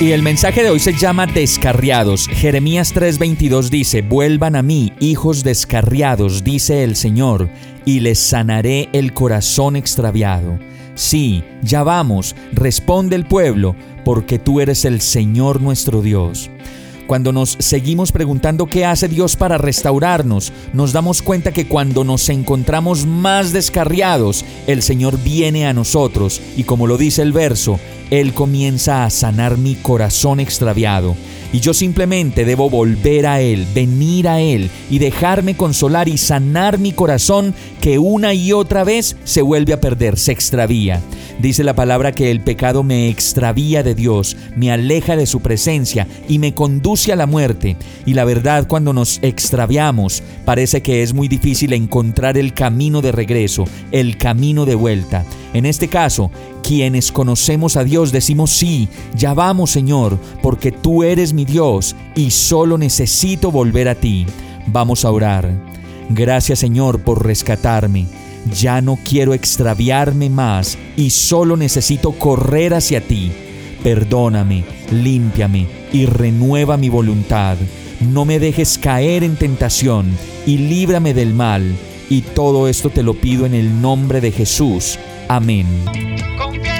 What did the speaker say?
Y el mensaje de hoy se llama Descarriados. Jeremías 3:22 dice, Vuelvan a mí, hijos descarriados, dice el Señor, y les sanaré el corazón extraviado. Sí, ya vamos, responde el pueblo, porque tú eres el Señor nuestro Dios. Cuando nos seguimos preguntando qué hace Dios para restaurarnos, nos damos cuenta que cuando nos encontramos más descarriados, el Señor viene a nosotros y como lo dice el verso, Él comienza a sanar mi corazón extraviado y yo simplemente debo volver a Él, venir a Él y dejarme consolar y sanar mi corazón que una y otra vez se vuelve a perder, se extravía. Dice la palabra que el pecado me extravía de Dios, me aleja de su presencia y me conduce a la muerte. Y la verdad cuando nos extraviamos parece que es muy difícil encontrar el camino de regreso, el camino de vuelta. En este caso, quienes conocemos a Dios decimos sí, ya vamos Señor, porque tú eres mi Dios y solo necesito volver a ti. Vamos a orar. Gracias Señor por rescatarme. Ya no quiero extraviarme más y solo necesito correr hacia ti. Perdóname, límpiame y renueva mi voluntad. No me dejes caer en tentación y líbrame del mal. Y todo esto te lo pido en el nombre de Jesús. Amén.